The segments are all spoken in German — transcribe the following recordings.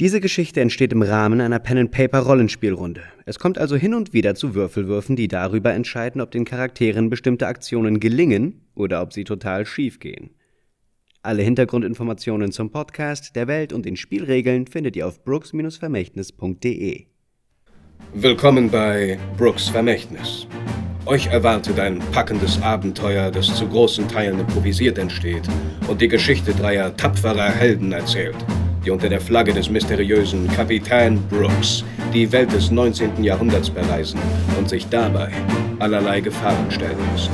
Diese Geschichte entsteht im Rahmen einer Pen-and-Paper-Rollenspielrunde. Es kommt also hin und wieder zu Würfelwürfen, die darüber entscheiden, ob den Charakteren bestimmte Aktionen gelingen oder ob sie total schief gehen. Alle Hintergrundinformationen zum Podcast, der Welt und den Spielregeln findet ihr auf brooks-vermächtnis.de. Willkommen bei Brooks Vermächtnis. Euch erwartet ein packendes Abenteuer, das zu großen Teilen improvisiert entsteht und die Geschichte dreier tapferer Helden erzählt die unter der Flagge des mysteriösen Kapitän Brooks die Welt des 19. Jahrhunderts bereisen und sich dabei allerlei Gefahren stellen müssen.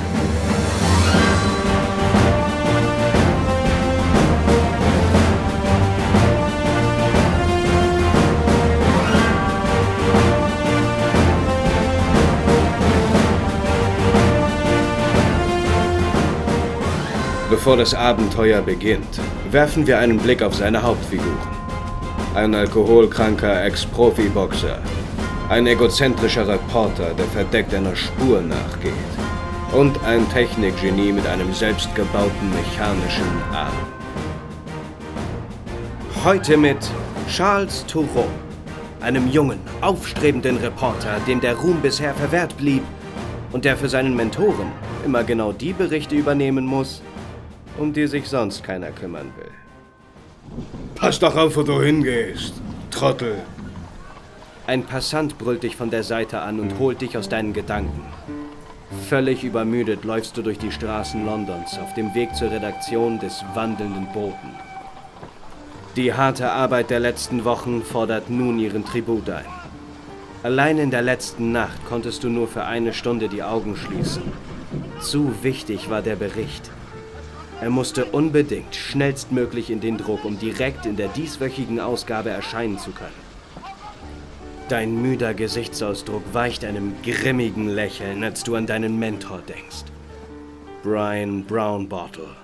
Bevor das Abenteuer beginnt, werfen wir einen Blick auf seine Hauptfiguren. Ein alkoholkranker Ex-Profi-Boxer, ein egozentrischer Reporter, der verdeckt einer Spur nachgeht und ein Technikgenie mit einem selbstgebauten mechanischen Arm. Heute mit Charles Toureau, einem jungen, aufstrebenden Reporter, dem der Ruhm bisher verwehrt blieb und der für seinen Mentoren immer genau die Berichte übernehmen muss, um die sich sonst keiner kümmern will. Pass doch auf, wo du hingehst, Trottel. Ein Passant brüllt dich von der Seite an und holt dich aus deinen Gedanken. Völlig übermüdet läufst du durch die Straßen Londons auf dem Weg zur Redaktion des wandelnden Boten. Die harte Arbeit der letzten Wochen fordert nun ihren Tribut ein. Allein in der letzten Nacht konntest du nur für eine Stunde die Augen schließen. Zu wichtig war der Bericht. Er musste unbedingt schnellstmöglich in den Druck, um direkt in der dieswöchigen Ausgabe erscheinen zu können. Dein müder Gesichtsausdruck weicht einem grimmigen Lächeln, als du an deinen Mentor denkst. Brian Brownbottle.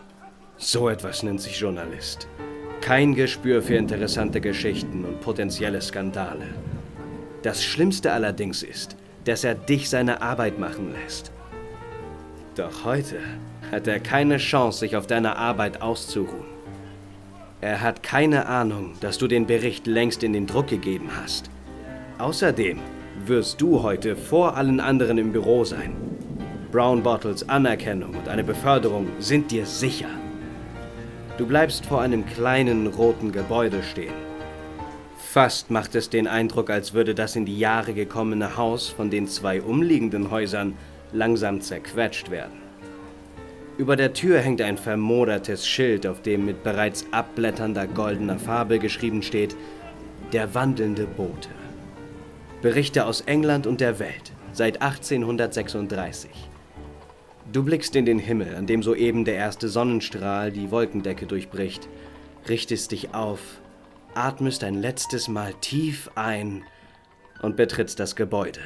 So etwas nennt sich Journalist. Kein Gespür für interessante Geschichten und potenzielle Skandale. Das Schlimmste allerdings ist, dass er dich seine Arbeit machen lässt. Doch heute hat er keine Chance, sich auf deiner Arbeit auszuruhen. Er hat keine Ahnung, dass du den Bericht längst in den Druck gegeben hast. Außerdem wirst du heute vor allen anderen im Büro sein. Brown Bottles Anerkennung und eine Beförderung sind dir sicher. Du bleibst vor einem kleinen roten Gebäude stehen. Fast macht es den Eindruck, als würde das in die Jahre gekommene Haus von den zwei umliegenden Häusern langsam zerquetscht werden. Über der Tür hängt ein vermodertes Schild, auf dem mit bereits abblätternder goldener Farbe geschrieben steht: Der wandelnde Bote. Berichte aus England und der Welt seit 1836. Du blickst in den Himmel, an dem soeben der erste Sonnenstrahl die Wolkendecke durchbricht, richtest dich auf, atmest ein letztes Mal tief ein und betrittst das Gebäude.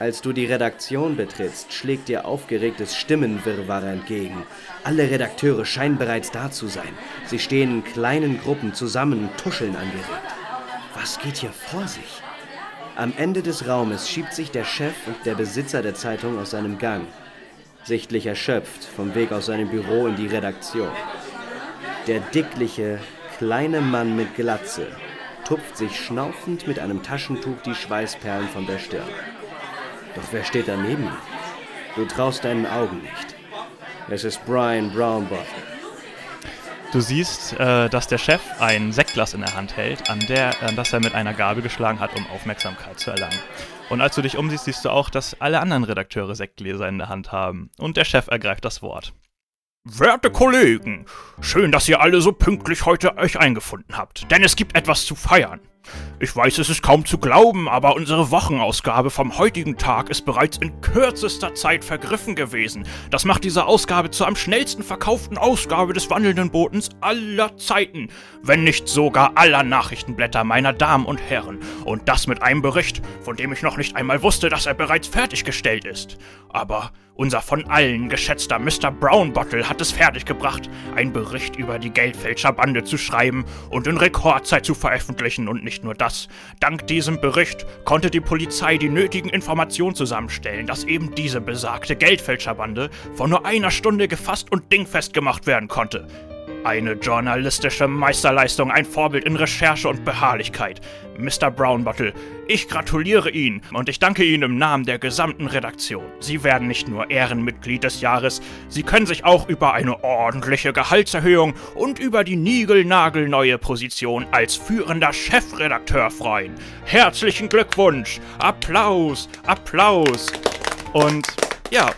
Als du die Redaktion betrittst, schlägt dir aufgeregtes Stimmenwirrwarr entgegen. Alle Redakteure scheinen bereits da zu sein. Sie stehen in kleinen Gruppen zusammen und tuscheln angeregt. Was geht hier vor sich? Am Ende des Raumes schiebt sich der Chef und der Besitzer der Zeitung aus seinem Gang. Sichtlich erschöpft vom Weg aus seinem Büro in die Redaktion. Der dickliche, kleine Mann mit Glatze tupft sich schnaufend mit einem Taschentuch die Schweißperlen von der Stirn. Doch wer steht daneben? Du traust deinen Augen nicht. Es ist Brian Brownbottle. Du siehst, äh, dass der Chef ein Sektglas in der Hand hält, an, der, an das er mit einer Gabel geschlagen hat, um Aufmerksamkeit zu erlangen. Und als du dich umsiehst, siehst du auch, dass alle anderen Redakteure Sektgläser in der Hand haben. Und der Chef ergreift das Wort. Werte Kollegen, schön, dass ihr alle so pünktlich heute euch eingefunden habt, denn es gibt etwas zu feiern. Ich weiß, es ist kaum zu glauben, aber unsere Wochenausgabe vom heutigen Tag ist bereits in kürzester Zeit vergriffen gewesen. Das macht diese Ausgabe zur am schnellsten verkauften Ausgabe des wandelnden Botens aller Zeiten, wenn nicht sogar aller Nachrichtenblätter meiner Damen und Herren. Und das mit einem Bericht, von dem ich noch nicht einmal wusste, dass er bereits fertiggestellt ist. Aber unser von allen geschätzter Mr. Brownbottle hat es fertiggebracht, einen Bericht über die Geldfälscherbande zu schreiben und in Rekordzeit zu veröffentlichen und nicht nur das. Dank diesem Bericht konnte die Polizei die nötigen Informationen zusammenstellen, dass eben diese besagte Geldfälscherbande vor nur einer Stunde gefasst und dingfest gemacht werden konnte. Eine journalistische Meisterleistung, ein Vorbild in Recherche und Beharrlichkeit. Mr. Brownbottle, ich gratuliere Ihnen und ich danke Ihnen im Namen der gesamten Redaktion. Sie werden nicht nur Ehrenmitglied des Jahres, Sie können sich auch über eine ordentliche Gehaltserhöhung und über die niegelnagelneue Position als führender Chefredakteur freuen. Herzlichen Glückwunsch! Applaus! Applaus! Und ja,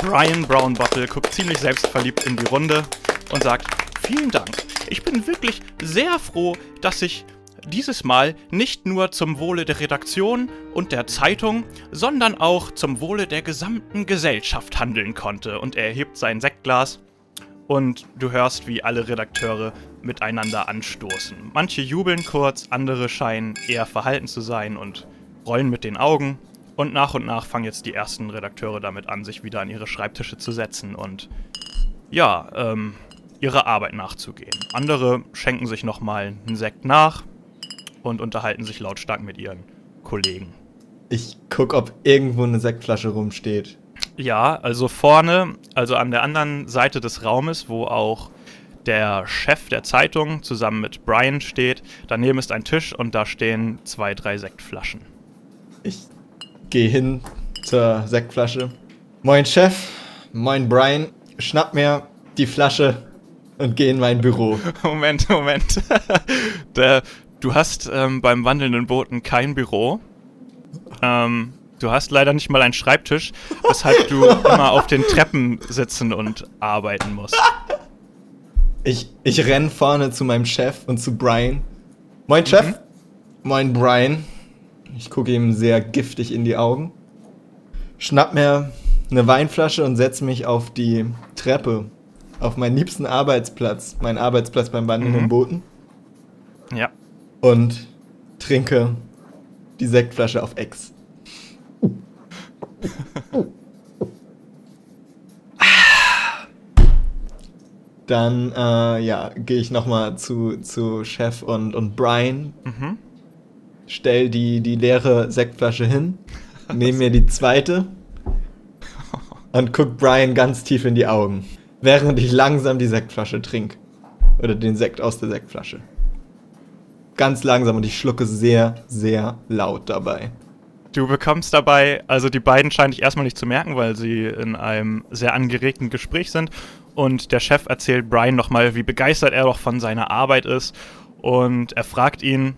Brian Brownbottle guckt ziemlich selbstverliebt in die Runde und sagt, vielen Dank. Ich bin wirklich sehr froh, dass ich dieses Mal nicht nur zum Wohle der Redaktion und der Zeitung, sondern auch zum Wohle der gesamten Gesellschaft handeln konnte. Und er hebt sein Sektglas und du hörst, wie alle Redakteure miteinander anstoßen. Manche jubeln kurz, andere scheinen eher verhalten zu sein und rollen mit den Augen. Und nach und nach fangen jetzt die ersten Redakteure damit an, sich wieder an ihre Schreibtische zu setzen und ja, ähm, ihrer Arbeit nachzugehen. Andere schenken sich nochmal einen Sekt nach und unterhalten sich lautstark mit ihren Kollegen. Ich guck, ob irgendwo eine Sektflasche rumsteht. Ja, also vorne, also an der anderen Seite des Raumes, wo auch der Chef der Zeitung zusammen mit Brian steht, daneben ist ein Tisch und da stehen zwei, drei Sektflaschen. Ich gehe hin zur Sektflasche. Moin Chef, moin Brian, schnapp mir die Flasche und geh in mein Büro. Moment, Moment. der, du hast ähm, beim wandelnden Booten kein Büro. Ähm, du hast leider nicht mal einen Schreibtisch, weshalb du immer auf den Treppen sitzen und arbeiten musst. Ich, ich renn vorne zu meinem Chef und zu Brian. Moin Chef. Mhm. Moin Brian. Ich gucke ihm sehr giftig in die Augen. Schnapp mir eine Weinflasche und setze mich auf die Treppe. Auf meinen liebsten Arbeitsplatz. Meinen Arbeitsplatz beim wandelnden mhm. Booten. Ja. Und trinke die Sektflasche auf Ex. Dann, äh, ja, gehe ich nochmal zu, zu Chef und, und Brian. Mhm. Stell die, die leere Sektflasche hin. Nehme mir die zweite. Und guck Brian ganz tief in die Augen. Während ich langsam die Sektflasche trinke. Oder den Sekt aus der Sektflasche. Ganz langsam und ich schlucke sehr, sehr laut dabei. Du bekommst dabei, also die beiden scheinen dich erstmal nicht zu merken, weil sie in einem sehr angeregten Gespräch sind. Und der Chef erzählt Brian nochmal, wie begeistert er doch von seiner Arbeit ist. Und er fragt ihn,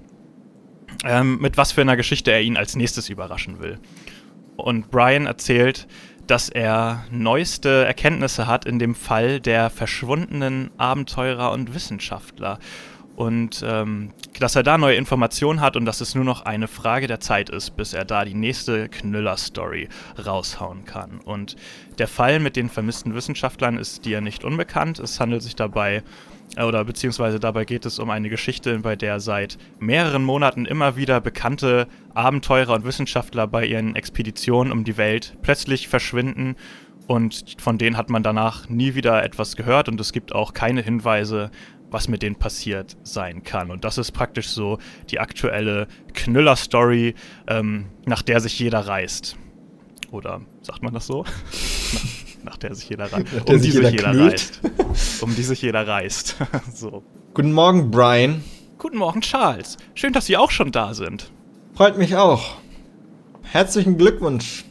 ähm, mit was für einer Geschichte er ihn als nächstes überraschen will. Und Brian erzählt, dass er neueste Erkenntnisse hat in dem Fall der verschwundenen Abenteurer und Wissenschaftler und ähm, dass er da neue Informationen hat und dass es nur noch eine Frage der Zeit ist, bis er da die nächste Knüller-Story raushauen kann. Und der Fall mit den vermissten Wissenschaftlern ist dir nicht unbekannt. Es handelt sich dabei, äh, oder beziehungsweise dabei geht es um eine Geschichte, bei der seit mehreren Monaten immer wieder bekannte Abenteurer und Wissenschaftler bei ihren Expeditionen um die Welt plötzlich verschwinden und von denen hat man danach nie wieder etwas gehört und es gibt auch keine Hinweise was mit denen passiert sein kann. Und das ist praktisch so die aktuelle Knüller-Story, ähm, nach der sich jeder reißt. Oder sagt man das so? nach, nach, der sich jeder reißt. Um die sich jeder, jeder reißt. Um die sich jeder reißt. so. Guten Morgen, Brian. Guten Morgen, Charles. Schön, dass Sie auch schon da sind. Freut mich auch. Herzlichen Glückwunsch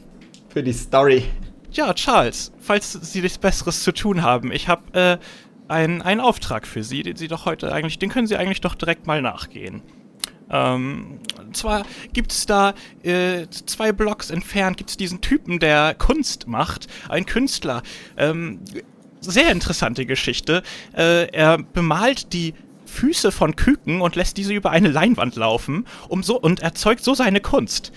für die Story. Ja, Charles, falls Sie nichts Besseres zu tun haben, ich habe äh, ein, einen Auftrag für Sie, den Sie doch heute eigentlich, den können Sie eigentlich doch direkt mal nachgehen. Ähm, zwar gibt es da äh, zwei Blocks entfernt gibt es diesen Typen, der Kunst macht, ein Künstler. Ähm, sehr interessante Geschichte. Äh, er bemalt die Füße von Küken und lässt diese über eine Leinwand laufen, um so und erzeugt so seine Kunst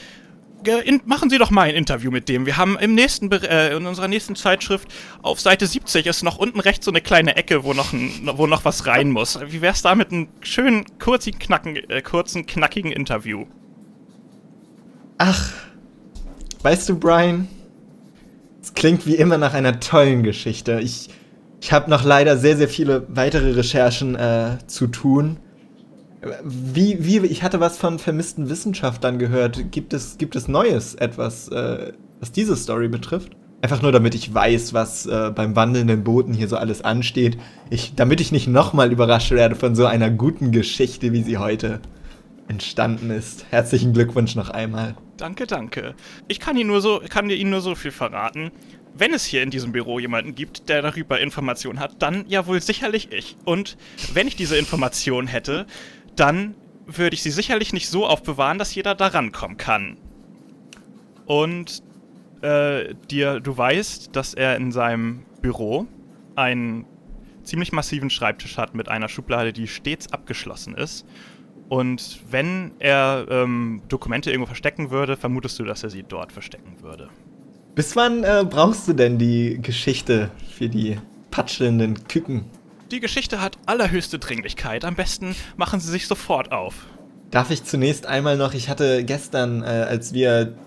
in, machen Sie doch mal ein Interview mit dem. Wir haben im nächsten, äh, in unserer nächsten Zeitschrift auf Seite 70 ist noch unten rechts so eine kleine Ecke, wo noch, ein, wo noch was rein muss. Wie wär's da mit einem schönen, kurzen, knacken, äh, kurzen, knackigen Interview? Ach, weißt du, Brian, es klingt wie immer nach einer tollen Geschichte. Ich, ich habe noch leider sehr, sehr viele weitere Recherchen äh, zu tun. Wie, wie, ich hatte was von vermissten Wissenschaftlern gehört. Gibt es, gibt es Neues etwas, äh, was diese Story betrifft? Einfach nur, damit ich weiß, was äh, beim wandelnden Booten hier so alles ansteht. Ich, damit ich nicht nochmal überrascht werde von so einer guten Geschichte, wie sie heute entstanden ist. Herzlichen Glückwunsch noch einmal. Danke, danke. Ich kann, Ihnen nur so, kann Ihnen nur so viel verraten. Wenn es hier in diesem Büro jemanden gibt, der darüber Informationen hat, dann ja wohl sicherlich ich. Und wenn ich diese Informationen hätte, dann würde ich sie sicherlich nicht so aufbewahren, dass jeder da rankommen kann. Und äh, dir, du weißt, dass er in seinem Büro einen ziemlich massiven Schreibtisch hat mit einer Schublade, die stets abgeschlossen ist. Und wenn er ähm, Dokumente irgendwo verstecken würde, vermutest du, dass er sie dort verstecken würde. Bis wann äh, brauchst du denn die Geschichte für die patschelnden Küken? Die Geschichte hat allerhöchste Dringlichkeit. Am besten machen Sie sich sofort auf. Darf ich zunächst einmal noch, ich hatte gestern, äh, als wir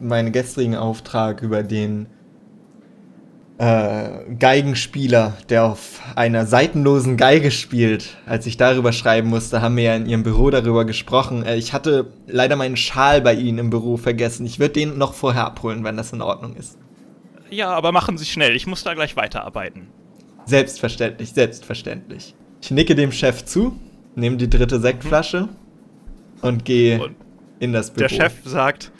meinen gestrigen Auftrag über den äh, Geigenspieler, der auf einer seitenlosen Geige spielt, als ich darüber schreiben musste, haben wir ja in ihrem Büro darüber gesprochen. Äh, ich hatte leider meinen Schal bei Ihnen im Büro vergessen. Ich würde den noch vorher abholen, wenn das in Ordnung ist. Ja, aber machen Sie schnell. Ich muss da gleich weiterarbeiten. Selbstverständlich, selbstverständlich. Ich nicke dem Chef zu, nehme die dritte Sektflasche und gehe in das Büro. Der Chef sagt,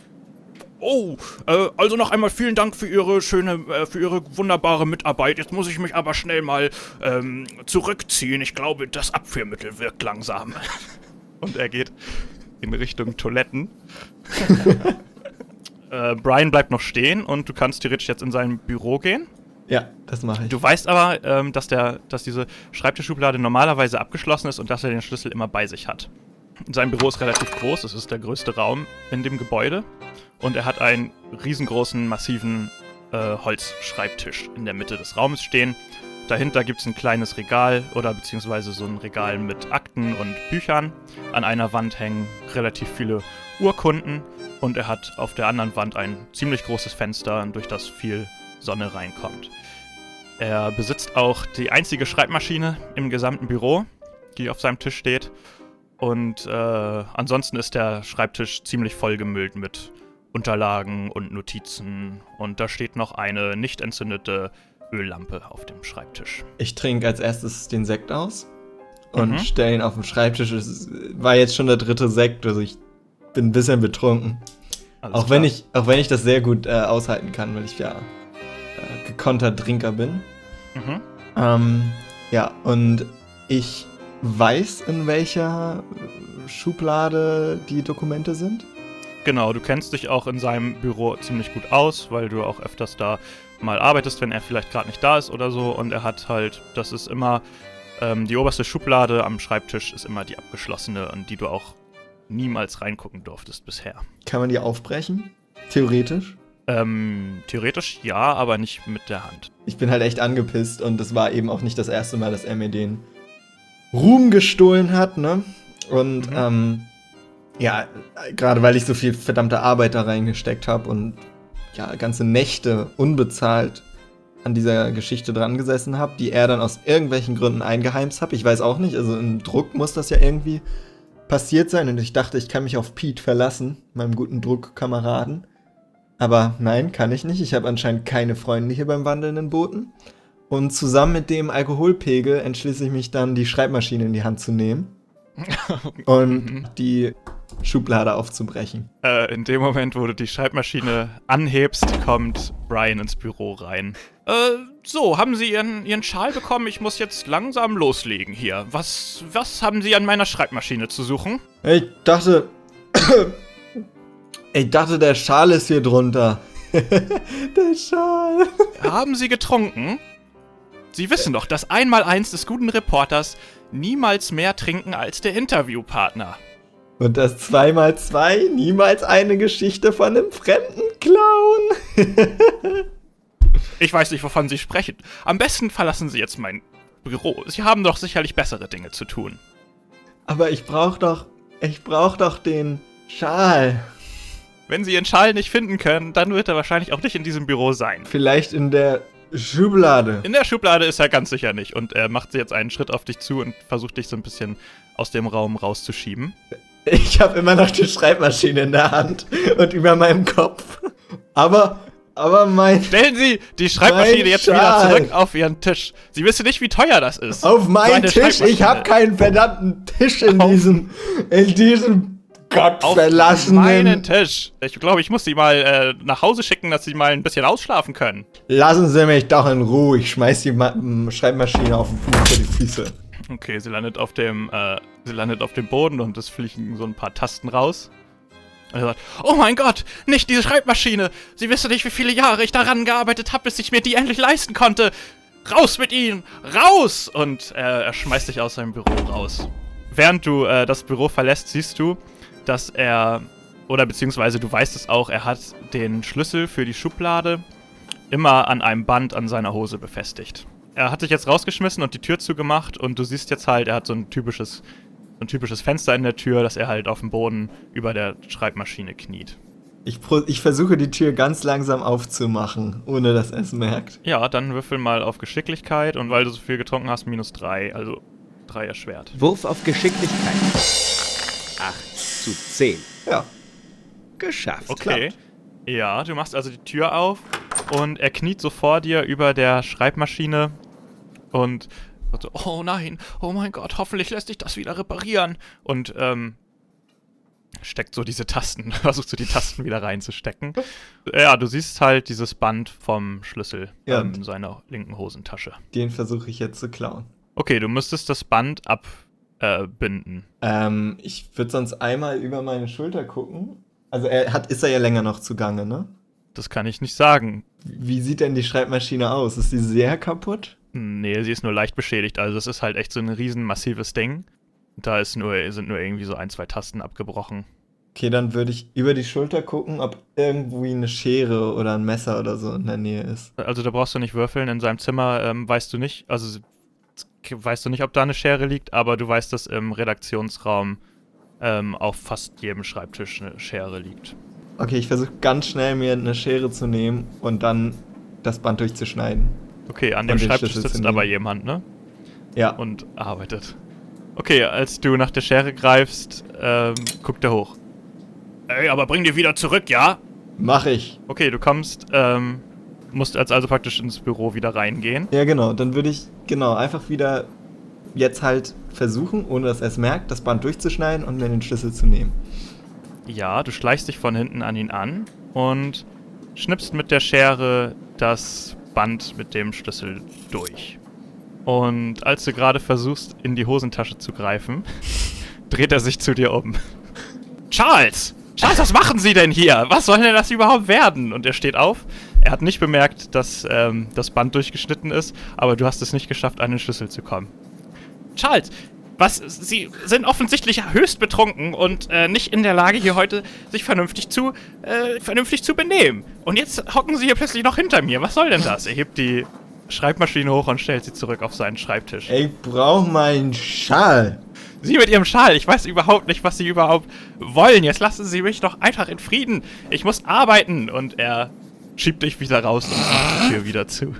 Oh, äh, also noch einmal vielen Dank für Ihre schöne, äh, für Ihre wunderbare Mitarbeit. Jetzt muss ich mich aber schnell mal ähm, zurückziehen. Ich glaube, das Abführmittel wirkt langsam. und er geht in Richtung Toiletten. äh, Brian bleibt noch stehen und du kannst theoretisch jetzt in sein Büro gehen. Ja, das mache ich. Du weißt aber, ähm, dass, der, dass diese Schreibtischschublade normalerweise abgeschlossen ist und dass er den Schlüssel immer bei sich hat. Sein Büro ist relativ groß, es ist der größte Raum in dem Gebäude und er hat einen riesengroßen, massiven äh, Holzschreibtisch in der Mitte des Raumes stehen. Dahinter gibt es ein kleines Regal oder beziehungsweise so ein Regal mit Akten und Büchern. An einer Wand hängen relativ viele Urkunden und er hat auf der anderen Wand ein ziemlich großes Fenster, durch das viel Sonne reinkommt. Er besitzt auch die einzige Schreibmaschine im gesamten Büro, die auf seinem Tisch steht. Und äh, ansonsten ist der Schreibtisch ziemlich vollgemüllt mit Unterlagen und Notizen. Und da steht noch eine nicht entzündete Öllampe auf dem Schreibtisch. Ich trinke als erstes den Sekt aus und Mhm. stelle ihn auf den Schreibtisch. Es war jetzt schon der dritte Sekt, also ich bin ein bisschen betrunken. Alles Auch wenn, ich, auch wenn ich das sehr gut äh, aushalten kann, weil ich ja äh, gekonnter Trinker bin. Mhm. Ähm, ja, und ich weiß, in welcher Schublade die Dokumente sind. Genau, du kennst dich auch in seinem Büro ziemlich gut aus, weil du auch öfters da mal arbeitest, wenn er vielleicht gerade nicht da ist oder so. Und er hat halt, das ist immer, ähm, die oberste Schublade am Schreibtisch ist immer die abgeschlossene, an die du auch niemals reingucken durftest bisher. Kann man die aufbrechen? Theoretisch. Ähm, theoretisch ja, aber nicht mit der Hand. Ich bin halt echt angepisst und es war eben auch nicht das erste Mal, dass er mir den Ruhm gestohlen hat, ne? Und Mhm. ähm, ja, gerade weil ich so viel verdammte Arbeit da reingesteckt habe und ja, ganze Nächte unbezahlt an dieser Geschichte dran gesessen habe, die er dann aus irgendwelchen Gründen eingeheimst hat. Ich weiß auch nicht, also im Druck muss das ja irgendwie passiert sein und ich dachte, ich kann mich auf Pete verlassen, meinem guten Druckkameraden. Aber nein, kann ich nicht. Ich habe anscheinend keine Freunde hier beim wandelnden Booten. Und zusammen mit dem Alkoholpegel entschließe ich mich dann, die Schreibmaschine in die Hand zu nehmen und die Schublade aufzubrechen. Äh, in dem Moment, wo du die Schreibmaschine anhebst, kommt Brian ins Büro rein. Äh, so, haben Sie Ihren, Ihren Schal bekommen? Ich muss jetzt langsam loslegen hier. Was, was haben Sie an meiner Schreibmaschine zu suchen? Ich dachte. Ich dachte, der Schal ist hier drunter. der Schal. Haben Sie getrunken? Sie wissen doch, das Einmaleins des guten Reporters niemals mehr trinken als der Interviewpartner. Und das 2x2 niemals eine Geschichte von einem fremden Clown. Ich weiß nicht, wovon Sie sprechen. Am besten verlassen Sie jetzt mein Büro. Sie haben doch sicherlich bessere Dinge zu tun. Aber ich brauch doch. Ich brauch doch den Schal. Wenn sie ihren Schal nicht finden können, dann wird er wahrscheinlich auch nicht in diesem Büro sein. Vielleicht in der Schublade. In der Schublade ist er ganz sicher nicht und er macht jetzt einen Schritt auf dich zu und versucht dich so ein bisschen aus dem Raum rauszuschieben. Ich habe immer noch die Schreibmaschine in der Hand und über meinem Kopf. Aber Aber mein. Stellen Sie die Schreibmaschine jetzt Schal. wieder zurück auf Ihren Tisch. Sie wissen nicht, wie teuer das ist. Auf So meinen eine Tisch. Ich habe keinen verdammten Tisch in Auf- diesem. In diesem auf gottverlassenen. meinen Tisch. Ich glaube, ich muss Sie mal äh, nach Hause schicken, dass Sie mal ein bisschen ausschlafen können. Lassen Sie mich doch in Ruhe. Ich schmeiß die Ma Schreibmaschine auf den Fuß vor die Füße. Okay, sie landet auf dem, äh, sie landet auf dem Boden und es fliegen so ein paar Tasten raus. Und er sagt, oh mein Gott, nicht diese Schreibmaschine. Sie wissen nicht, wie viele Jahre ich daran gearbeitet habe, bis ich mir die endlich leisten konnte. Raus mit Ihnen, raus! Und äh, er schmeißt dich aus seinem Büro raus. Während du äh, das Büro verlässt, siehst du, dass er, oder beziehungsweise du weißt es auch, er hat den Schlüssel für die Schublade immer an einem Band an seiner Hose befestigt. Er hat dich jetzt rausgeschmissen und die Tür zugemacht und du siehst jetzt halt, er hat so ein typisches, so ein typisches Fenster in der Tür, dass er halt auf dem Boden über der Schreibmaschine kniet. Ich, ich versuche die Tür ganz langsam aufzumachen, ohne dass er es merkt. Ja, dann würfel mal auf Geschicklichkeit und weil du so viel getrunken hast, minus drei, also drei erschwert. Wurf auf Geschicklichkeit. 8 zu 10. Ja. Geschafft. Okay. Ja, du machst also die Tür auf und er kniet so vor dir über der Schreibmaschine und so, oh nein, oh mein Gott, hoffentlich lässt sich das wieder reparieren. Und ähm, steckt so diese Tasten, versucht so die Tasten wieder reinzustecken. Ja, du siehst halt dieses Band vom Schlüssel Ja. in seiner linken Hosentasche. Den versuche ich jetzt zu klauen. Okay, du müsstest das Band abbinden. Äh, binden. Ähm, ich würde sonst einmal über meine Schulter gucken. Also er hat, ist er ja länger noch zugange, ne? das kann ich nicht sagen. Wie sieht denn die Schreibmaschine aus? Ist die sehr kaputt? Nee, sie ist nur leicht beschädigt. Also das ist halt echt so ein riesen massives Ding. Da ist nur, sind nur irgendwie so ein, zwei Tasten abgebrochen. Okay, dann würde ich über die Schulter gucken, ob irgendwie eine Schere oder ein Messer oder so in der Nähe ist. Also da brauchst du nicht würfeln. In seinem Zimmer ähm, weißt du nicht, also weißt du nicht, ob da eine Schere liegt, aber du weißt, dass im Redaktionsraum ähm, auf fast jedem Schreibtisch eine Schere liegt. Okay, ich versuche ganz schnell mir eine Schere zu nehmen und dann das Band durchzuschneiden. Okay, an dem Schreibtisch sitzt aber jemand, ne? Ja. Und arbeitet. Okay, als du nach der Schere greifst, ähm, guckt er hoch. Ey, aber bring die wieder zurück, ja? Mach ich. Okay, du kommst, ähm, musst als also praktisch ins Büro wieder reingehen. Ja, genau. Dann würde ich, genau, einfach wieder jetzt halt versuchen, ohne dass er es merkt, das Band durchzuschneiden und mir den Schlüssel zu nehmen. Ja, du schleichst dich von hinten an ihn an und schnippst mit der Schere das Band mit dem Schlüssel durch. Und als du gerade versuchst, in die Hosentasche zu greifen, dreht er sich zu dir um. Charles! Charles, was machen Sie denn hier? Was soll denn das überhaupt werden? Und er steht auf. Er hat nicht bemerkt, dass ähm, das Band durchgeschnitten ist, aber du hast es nicht geschafft, an den Schlüssel zu kommen. Charles, was? Sie sind offensichtlich höchst betrunken und äh, nicht in der Lage, hier heute sich vernünftig zu, äh, vernünftig zu benehmen. Und jetzt hocken Sie hier plötzlich noch hinter mir. Was soll denn das? Er hebt die Schreibmaschine hoch und stellt sie zurück auf seinen Schreibtisch. Ich brauch meinen Schal. Sie mit Ihrem Schal, ich weiß überhaupt nicht, was Sie überhaupt wollen. Jetzt lassen Sie mich doch einfach in Frieden. Ich muss arbeiten. Und er schiebt dich wieder raus und macht die Tür wieder zu.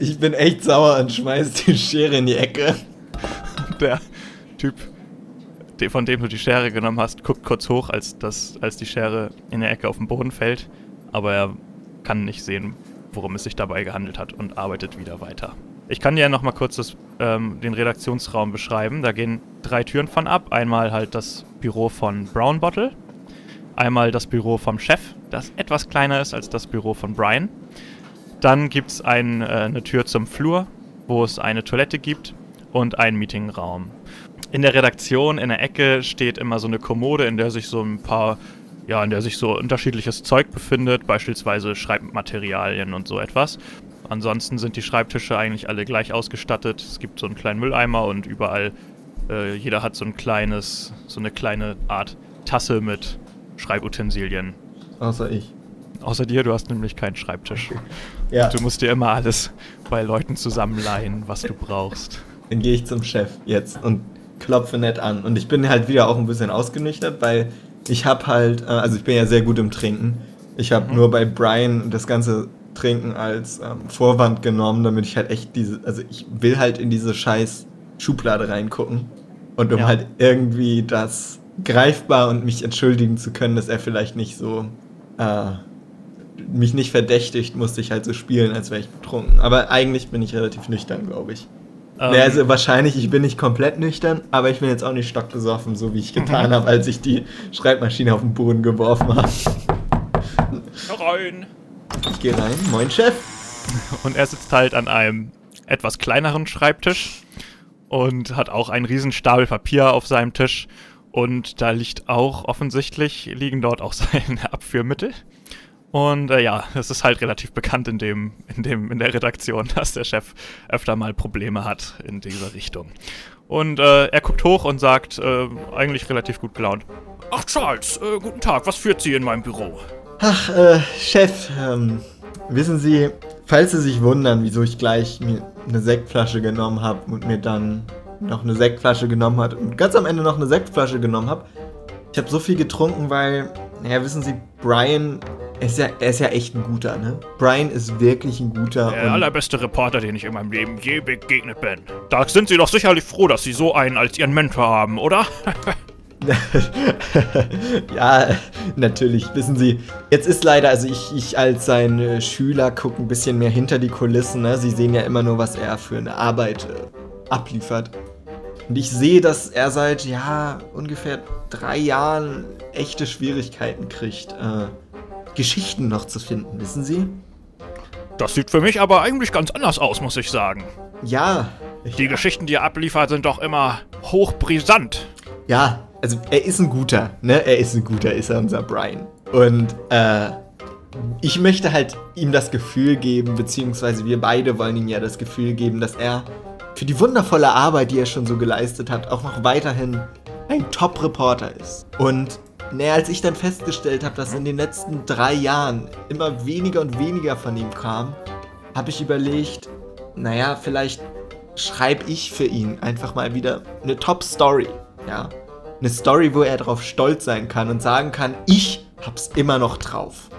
Ich bin echt sauer und schmeiß die Schere in die Ecke. Der Typ, von dem du die Schere genommen hast, guckt kurz hoch, als, das, als die Schere in der Ecke auf den Boden fällt. Aber er kann nicht sehen, worum es sich dabei gehandelt hat und arbeitet wieder weiter. Ich kann dir noch mal kurz das, ähm, den Redaktionsraum beschreiben. Da gehen drei Türen von ab. Einmal halt das Büro von Brown Bottle. Einmal das Büro vom Chef, das etwas kleiner ist als das Büro von Brian. Dann gibt es ein, äh, eine Tür zum Flur, wo es eine Toilette gibt und einen Meetingraum. In der Redaktion in der Ecke steht immer so eine Kommode, in der sich so ein paar, ja, in der sich so unterschiedliches Zeug befindet, beispielsweise Schreibmaterialien und so etwas. Ansonsten sind die Schreibtische eigentlich alle gleich ausgestattet. Es gibt so einen kleinen Mülleimer und überall, äh, jeder hat so ein kleines, so eine kleine Art Tasse mit Schreibutensilien. Außer ich. Außer dir, du hast nämlich keinen Schreibtisch. Ja. Du musst dir immer alles bei Leuten zusammenleihen, was du brauchst. Dann gehe ich zum Chef jetzt und klopfe nett an. Und ich bin halt wieder auch ein bisschen ausgenüchtert, weil ich habe halt, äh, also ich bin ja sehr gut im Trinken. Ich habe nur bei Brian das ganze Trinken als ähm, Vorwand genommen, damit ich halt echt diese, also ich will halt in diese scheiß Schublade reingucken. Und um Ja. halt irgendwie das greifbar und mich entschuldigen zu können, dass er vielleicht nicht so äh, mich nicht verdächtigt, musste ich halt so spielen, als wäre ich betrunken. Aber eigentlich bin ich relativ nüchtern, glaube ich. Ähm, also wahrscheinlich, ich bin nicht komplett nüchtern, aber ich bin jetzt auch nicht stockbesoffen, so wie ich getan mhm. habe, als ich die Schreibmaschine auf den Boden geworfen habe. Rein! Ich gehe rein. Moin, Chef! Und er sitzt halt an einem etwas kleineren Schreibtisch und hat auch einen riesen Stapel Papier auf seinem Tisch. Und da liegt auch offensichtlich, liegen dort auch seine Abführmittel. Und äh, ja, es ist halt relativ bekannt in dem, in dem, in der Redaktion, dass der Chef öfter mal Probleme hat in dieser Richtung. Und äh, er guckt hoch und sagt, äh, eigentlich relativ gut gelaunt. Ach Charles, äh, guten Tag, was führt Sie in meinem Büro? Ach, äh, Chef, ähm, wissen Sie, falls Sie sich wundern, wieso ich gleich mir eine Sektflasche genommen habe und mir dann noch eine Sektflasche genommen hat und ganz am Ende noch eine Sektflasche genommen habe. Ich habe so viel getrunken, weil, naja, wissen Sie, Brian ist ja, er ist ja echt ein guter, ne? Brian ist wirklich ein guter. Der allerbeste Reporter, den ich in meinem Leben je begegnet bin. Da sind Sie doch sicherlich froh, dass Sie so einen als Ihren Mentor haben, oder? ja, natürlich. Wissen Sie, jetzt ist leider, also ich, ich als sein äh, Schüler gucke ein bisschen mehr hinter die Kulissen. Ne? Sie sehen ja immer nur, was er für eine Arbeit äh, abliefert. Und ich sehe, dass er seit, ja, ungefähr drei Jahren echte Schwierigkeiten kriegt, äh, Geschichten noch zu finden, wissen Sie? Das sieht für mich aber eigentlich ganz anders aus, muss ich sagen. Ja. Die ja. Geschichten, die er abliefert, sind doch immer hochbrisant. Ja, also er ist ein guter, ne? Er ist ein guter, ist er unser Brian. Und äh, ich möchte halt ihm das Gefühl geben, beziehungsweise wir beide wollen ihm ja das Gefühl geben, dass er für die wundervolle Arbeit, die er schon so geleistet hat, auch noch weiterhin ein Top-Reporter ist. Und naja, als ich dann festgestellt habe, dass in den letzten drei Jahren immer weniger und weniger von ihm kam, habe ich überlegt, naja, vielleicht schreibe ich für ihn einfach mal wieder eine Top-Story. Ja, eine Story, wo er darauf stolz sein kann und sagen kann, ich hab's immer noch drauf.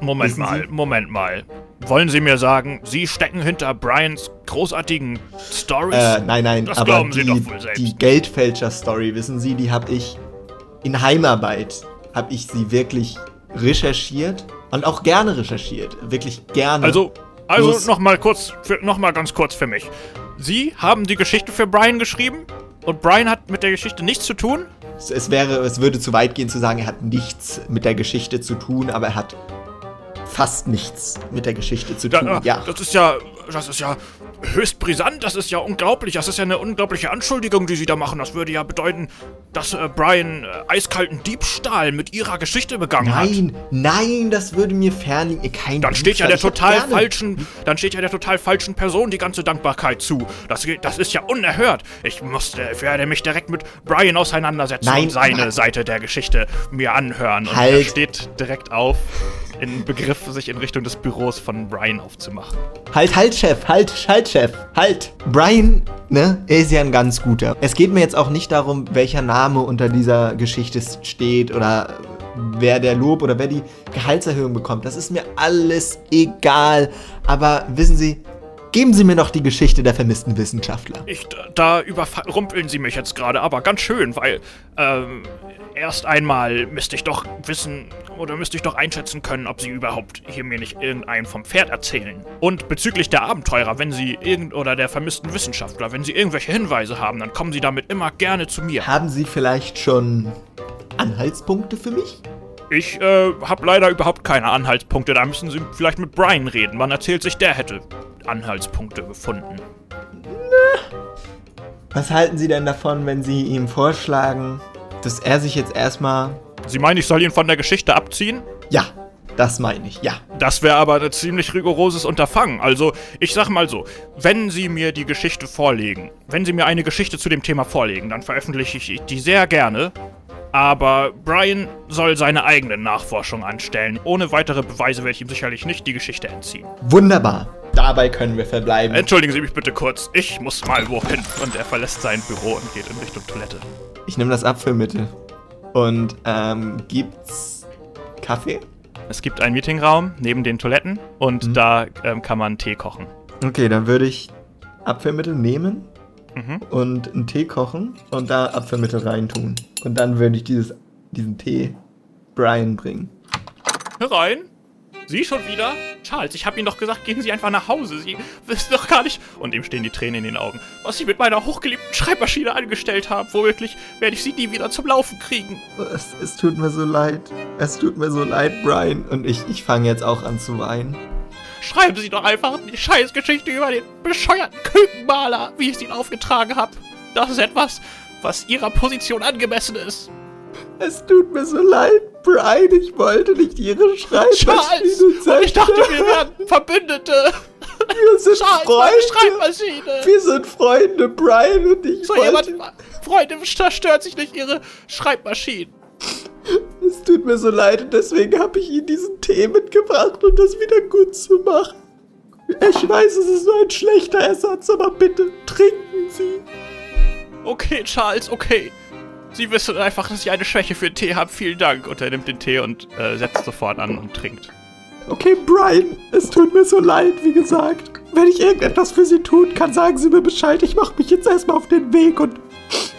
Moment Wissen mal, Sie? Moment mal. Wollen Sie mir sagen, Sie stecken hinter Brians großartigen Stories? Äh, nein, nein, das aber die, die Geldfälscher-Story, wissen Sie, die habe ich in Heimarbeit, habe ich sie wirklich recherchiert und auch gerne recherchiert, wirklich gerne. Also, also noch kurz, für, noch mal ganz kurz für mich. Sie haben die Geschichte für Brian geschrieben und Brian hat mit der Geschichte nichts zu tun? es wäre, es würde zu weit gehen zu sagen, er hat nichts mit der Geschichte zu tun, aber er hat fast nichts mit der Geschichte zu tun. Ja, ja. Das ist ja, das ist ja höchst brisant, das ist ja unglaublich, das ist ja eine unglaubliche Anschuldigung, die sie da machen. Das würde ja bedeuten, dass äh, Brian äh, eiskalten Diebstahl mit ihrer Geschichte begangen nein, hat. Nein, nein, das würde mir fernliegen. Kein dann steht ja der total falschen, dann steht ja der total falschen Person die ganze Dankbarkeit zu. Das, das ist ja unerhört. Ich musste, werde mich direkt mit Brian auseinandersetzen nein, und seine nein. Seite der Geschichte mir anhören. Und halt. er steht direkt auf in Begriff, sich in Richtung des Büros von Brian aufzumachen. Halt, halt, Chef, halt, halt, Chef, halt. Brian, ne, ist ja ein ganz guter. Es geht mir jetzt auch nicht darum, welcher Name unter dieser Geschichte steht oder wer der Lob oder wer die Gehaltserhöhung bekommt. Das ist mir alles egal. Aber wissen Sie, Geben Sie mir noch die Geschichte der vermissten Wissenschaftler. Ich, da überrumpeln Sie mich jetzt gerade, aber ganz schön, weil ähm, erst einmal müsste ich doch wissen oder müsste ich doch einschätzen können, ob Sie überhaupt hier mir nicht irgendeinen vom Pferd erzählen. Und bezüglich der Abenteurer, wenn Sie irgend oder der vermissten Wissenschaftler, wenn Sie irgendwelche Hinweise haben, dann kommen Sie damit immer gerne zu mir. Haben Sie vielleicht schon Anhaltspunkte für mich? Ich äh, habe leider überhaupt keine Anhaltspunkte. Da müssen Sie vielleicht mit Brian reden. Man erzählt sich, der hätte Anhaltspunkte gefunden. Was halten Sie denn davon, wenn Sie ihm vorschlagen, dass er sich jetzt erstmal. Sie meinen, ich soll ihn von der Geschichte abziehen? Ja, das meine ich, ja. Das wäre aber ein ziemlich rigoroses Unterfangen. Also, ich sag mal so, wenn Sie mir die Geschichte vorlegen, wenn Sie mir eine Geschichte zu dem Thema vorlegen, dann veröffentliche ich die sehr gerne. Aber Brian soll seine eigene Nachforschung anstellen. Ohne weitere Beweise werde ich ihm sicherlich nicht die Geschichte entziehen. Wunderbar. Dabei können wir verbleiben. Entschuldigen Sie mich bitte kurz. Ich muss mal wohin. Und er verlässt sein Büro und geht in Richtung Toilette. Ich nehme das Abführmittel. Und, ähm, gibt's Kaffee? Es gibt einen Meetingraum neben den Toiletten und mhm. da ähm, kann man Tee kochen. Okay, dann würde ich Abführmittel nehmen mhm. und einen Tee kochen und da Abführmittel reintun. Und dann würde ich dieses, diesen Tee Brian bringen. Herein. Sie schon wieder? Charles, ich habe Ihnen doch gesagt, gehen Sie einfach nach Hause. Sie wissen doch gar nicht. Und ihm stehen die Tränen in den Augen. Was Sie mit meiner hochgeliebten Schreibmaschine angestellt haben. Womöglich werde ich sie nie wieder zum Laufen kriegen. Es, es tut mir so leid. Es tut mir so leid, Brian. Und ich, ich fange jetzt auch an zu weinen. Schreiben Sie doch einfach die Scheißgeschichte über den bescheuerten Kükenmaler, wie ich Ihnen aufgetragen habe. Das ist etwas, was Ihrer Position angemessen ist. Es tut mir so leid, Brian. Ich wollte nicht Ihre Schreibmaschine Charles! Ich dachte, wir wären Verbündete. Wir sind Charles, Freunde. Wir sind Freunde, Brian und ich So wollte... jemand, Freunde, zerstört sich nicht Ihre Schreibmaschinen. Es tut mir so leid und deswegen habe ich Ihnen diesen Tee mitgebracht, um das wieder gut zu machen. Ich weiß, es ist nur ein schlechter Ersatz, aber bitte trinken Sie. Okay, Charles, okay. Sie wissen einfach, dass ich eine Schwäche für Tee habe. Vielen Dank. Und er nimmt den Tee und äh, setzt sofort an und trinkt. Okay, Brian, es tut mir so leid, wie gesagt. Wenn ich irgendetwas für Sie tun kann, sagen Sie mir Bescheid. Ich mache mich jetzt erstmal auf den Weg und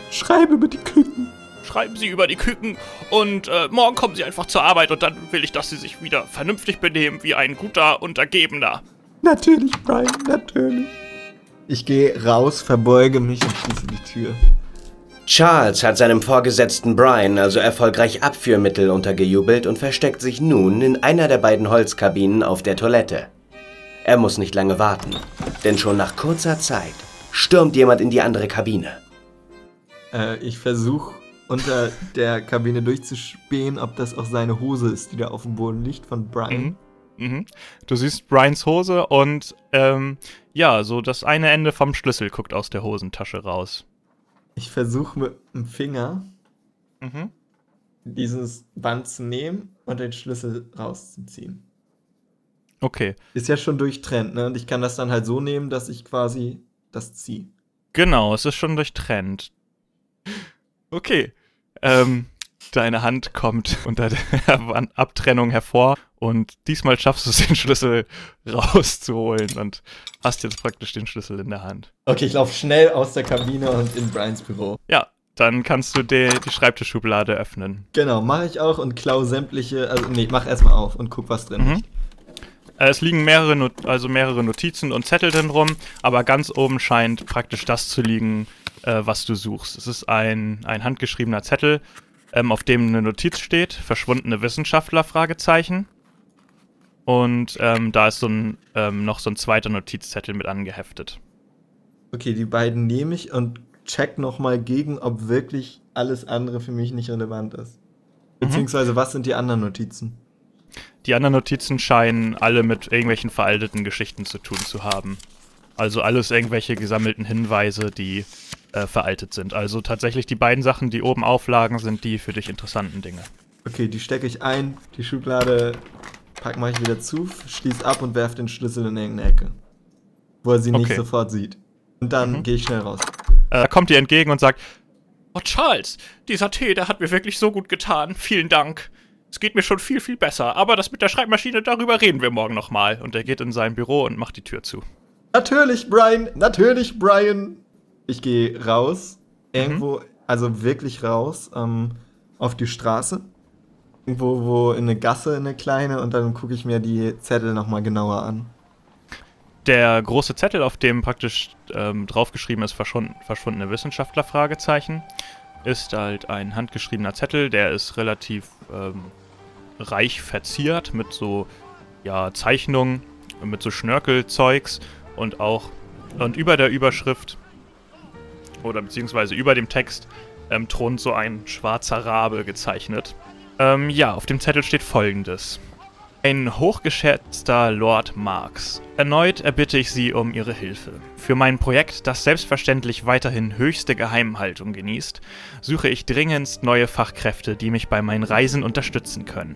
schreibe über die Küken. Schreiben Sie über die Küken und äh, morgen kommen Sie einfach zur Arbeit und dann will ich, dass Sie sich wieder vernünftig benehmen wie ein guter Untergebener. Natürlich, Brian, natürlich. Ich gehe raus, verbeuge mich und schließe die Tür. Charles hat seinem Vorgesetzten Brian also erfolgreich Abführmittel untergejubelt und versteckt sich nun in einer der beiden Holzkabinen auf der Toilette. Er muss nicht lange warten, denn schon nach kurzer Zeit stürmt jemand in die andere Kabine. Äh, ich versuche unter der Kabine durchzuspähen, ob das auch seine Hose ist, die da auf dem Boden liegt von Brian. Mhm. Mhm. Du siehst Brians Hose und ähm, ja, so das eine Ende vom Schlüssel guckt aus der Hosentasche raus. Ich versuche mit dem Finger Mhm. dieses Band zu nehmen und den Schlüssel rauszuziehen. Okay. Ist ja schon durchtrennt, ne? Und ich kann das dann halt so nehmen, dass ich quasi das ziehe. Genau, es ist schon durchtrennt. Okay. Ähm, deine Hand kommt unter der Abtrennung hervor und diesmal schaffst du es, den Schlüssel rauszuholen und hast jetzt praktisch den Schlüssel in der Hand. Okay, ich laufe schnell aus der Kabine und in Brians Büro. Ja, dann kannst du die, die Schreibtischschublade öffnen. Genau, mache ich auch und klau sämtliche. Also, nee, mach erstmal auf und guck, was drin Mhm. liegt. Äh, Es liegen mehrere, Not also mehrere Notizen und Zettel drin rum, aber ganz oben scheint praktisch das zu liegen, äh, was du suchst. Es ist ein, ein handgeschriebener Zettel, ähm, auf dem eine Notiz steht, verschwundene Wissenschaftler, Fragezeichen. Und ähm, da ist so ein, ähm, noch so ein zweiter Notizzettel mit angeheftet. Okay, die beiden nehme ich und check nochmal gegen, ob wirklich alles andere für mich nicht relevant ist. Beziehungsweise, was sind die anderen Notizen? Die anderen Notizen scheinen alle mit irgendwelchen veralteten Geschichten zu tun zu haben. Also alles irgendwelche gesammelten Hinweise, die äh, veraltet sind. Also tatsächlich die beiden Sachen, die oben auflagen, sind die für dich interessanten Dinge. Okay, die stecke ich ein, die Schublade pack mache ich wieder zu, schließ ab und werf den Schlüssel in irgendeine Ecke. Wo er sie nicht Okay. sofort sieht. Und dann Mhm. gehe ich schnell raus. Äh, kommt dir entgegen und sagt, Oh, Charles, dieser Tee, der hat mir wirklich so gut getan. Vielen Dank. Es geht mir schon viel, viel besser. Aber das mit der Schreibmaschine, darüber reden wir morgen nochmal. und er geht in sein Büro und macht die Tür zu. Natürlich, Brian, natürlich, Brian. Ich gehe raus, irgendwo, also wirklich raus, ähm, auf die Straße. Irgendwo, wo in eine Gasse, in eine kleine, und dann gucke ich mir die Zettel nochmal genauer an. Der große Zettel, auf dem praktisch ähm, draufgeschrieben ist, verschwunden, verschwundene Wissenschaftler, Fragezeichen, ist halt ein handgeschriebener Zettel, der ist relativ ähm, reich verziert mit so ja, Zeichnungen, mit so Schnörkelzeugs und auch und über der Überschrift oder beziehungsweise über dem Text ähm, thront so ein schwarzer Rabe gezeichnet. Ähm, ja, auf dem Zettel steht folgendes. Ein hochgeschätzter Lord Marx. Erneut erbitte ich Sie um Ihre Hilfe. Für mein Projekt, das selbstverständlich weiterhin höchste Geheimhaltung genießt, suche ich dringendst neue Fachkräfte, die mich bei meinen Reisen unterstützen können.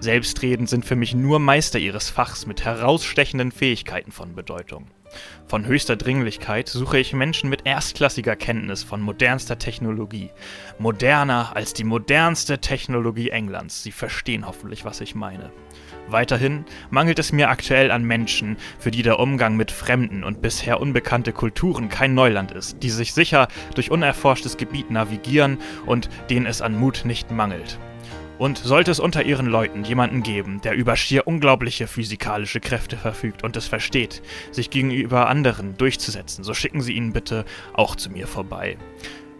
Selbstredend sind für mich nur Meister ihres Fachs mit herausstechenden Fähigkeiten von Bedeutung. Von höchster Dringlichkeit suche ich Menschen mit erstklassiger Kenntnis von modernster Technologie. Moderner als die modernste Technologie Englands. Sie verstehen hoffentlich, was ich meine. Weiterhin mangelt es mir aktuell an Menschen, für die der Umgang mit fremden und bisher unbekannte Kulturen kein Neuland ist, die sich sicher durch unerforschtes Gebiet navigieren und denen es an Mut nicht mangelt. Und sollte es unter ihren Leuten jemanden geben, der über schier unglaubliche physikalische Kräfte verfügt und es versteht, sich gegenüber anderen durchzusetzen, so schicken Sie ihn bitte auch zu mir vorbei.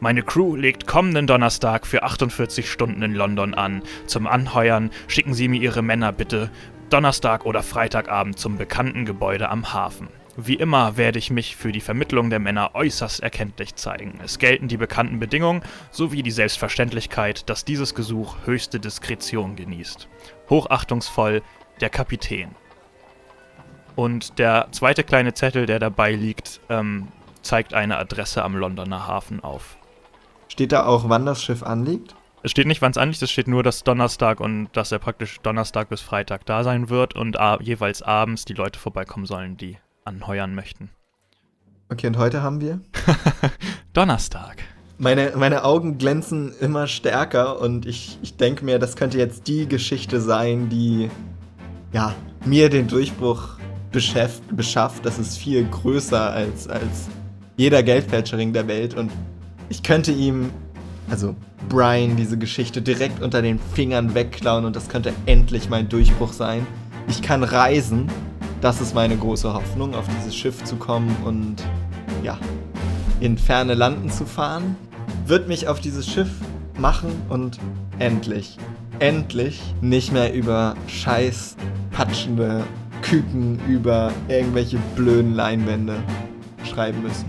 Meine Crew legt kommenden Donnerstag für 48 Stunden in London an. Zum Anheuern schicken Sie mir Ihre Männer bitte Donnerstag oder Freitagabend zum bekannten Gebäude am Hafen. Wie immer werde ich mich für die Vermittlung der Männer äußerst erkenntlich zeigen. Es gelten die bekannten Bedingungen sowie die Selbstverständlichkeit, dass dieses Gesuch höchste Diskretion genießt. Hochachtungsvoll, der Kapitän. Und der zweite kleine Zettel, der dabei liegt, ähm, zeigt eine Adresse am Londoner Hafen auf. Steht da auch, wann das Schiff anliegt? Es steht nicht, wann es anliegt, es steht nur, dass Donnerstag und dass er praktisch Donnerstag bis Freitag da sein wird und jeweils abends die Leute vorbeikommen sollen, die anheuern möchten. Okay, und heute haben wir? Donnerstag. Meine, meine Augen glänzen immer stärker und ich, ich denke mir, das könnte jetzt die Geschichte sein, die ja, mir den Durchbruch beschafft. Das ist viel größer als, als jeder Geldfälscherring der Welt und ich könnte ihm, also Brian, diese Geschichte direkt unter den Fingern wegklauen und das könnte endlich mein Durchbruch sein. Ich kann reisen das ist meine große Hoffnung, auf dieses Schiff zu kommen und ja, in ferne Landen zu fahren. Wird mich auf dieses Schiff machen und endlich, endlich nicht mehr über scheiß patschende Küken über irgendwelche blöden Leinwände schreiben müssen.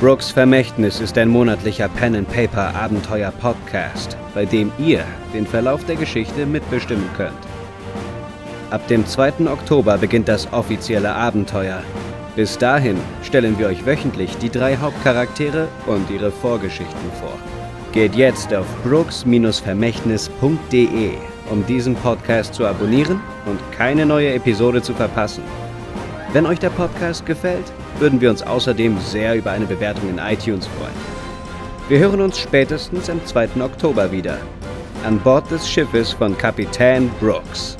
Brooks Vermächtnis ist ein monatlicher Pen-and-Paper-Abenteuer-Podcast, bei dem ihr den Verlauf der Geschichte mitbestimmen könnt. Ab dem 2. Oktober beginnt das offizielle Abenteuer. Bis dahin stellen wir euch wöchentlich die drei Hauptcharaktere und ihre Vorgeschichten vor. Geht jetzt auf brooks-vermächtnis.de, um diesen Podcast zu abonnieren und keine neue Episode zu verpassen. Wenn euch der Podcast gefällt, würden wir uns außerdem sehr über eine Bewertung in iTunes freuen. Wir hören uns spätestens am 2. Oktober wieder. An Bord des Schiffes von Kapitän Brooks.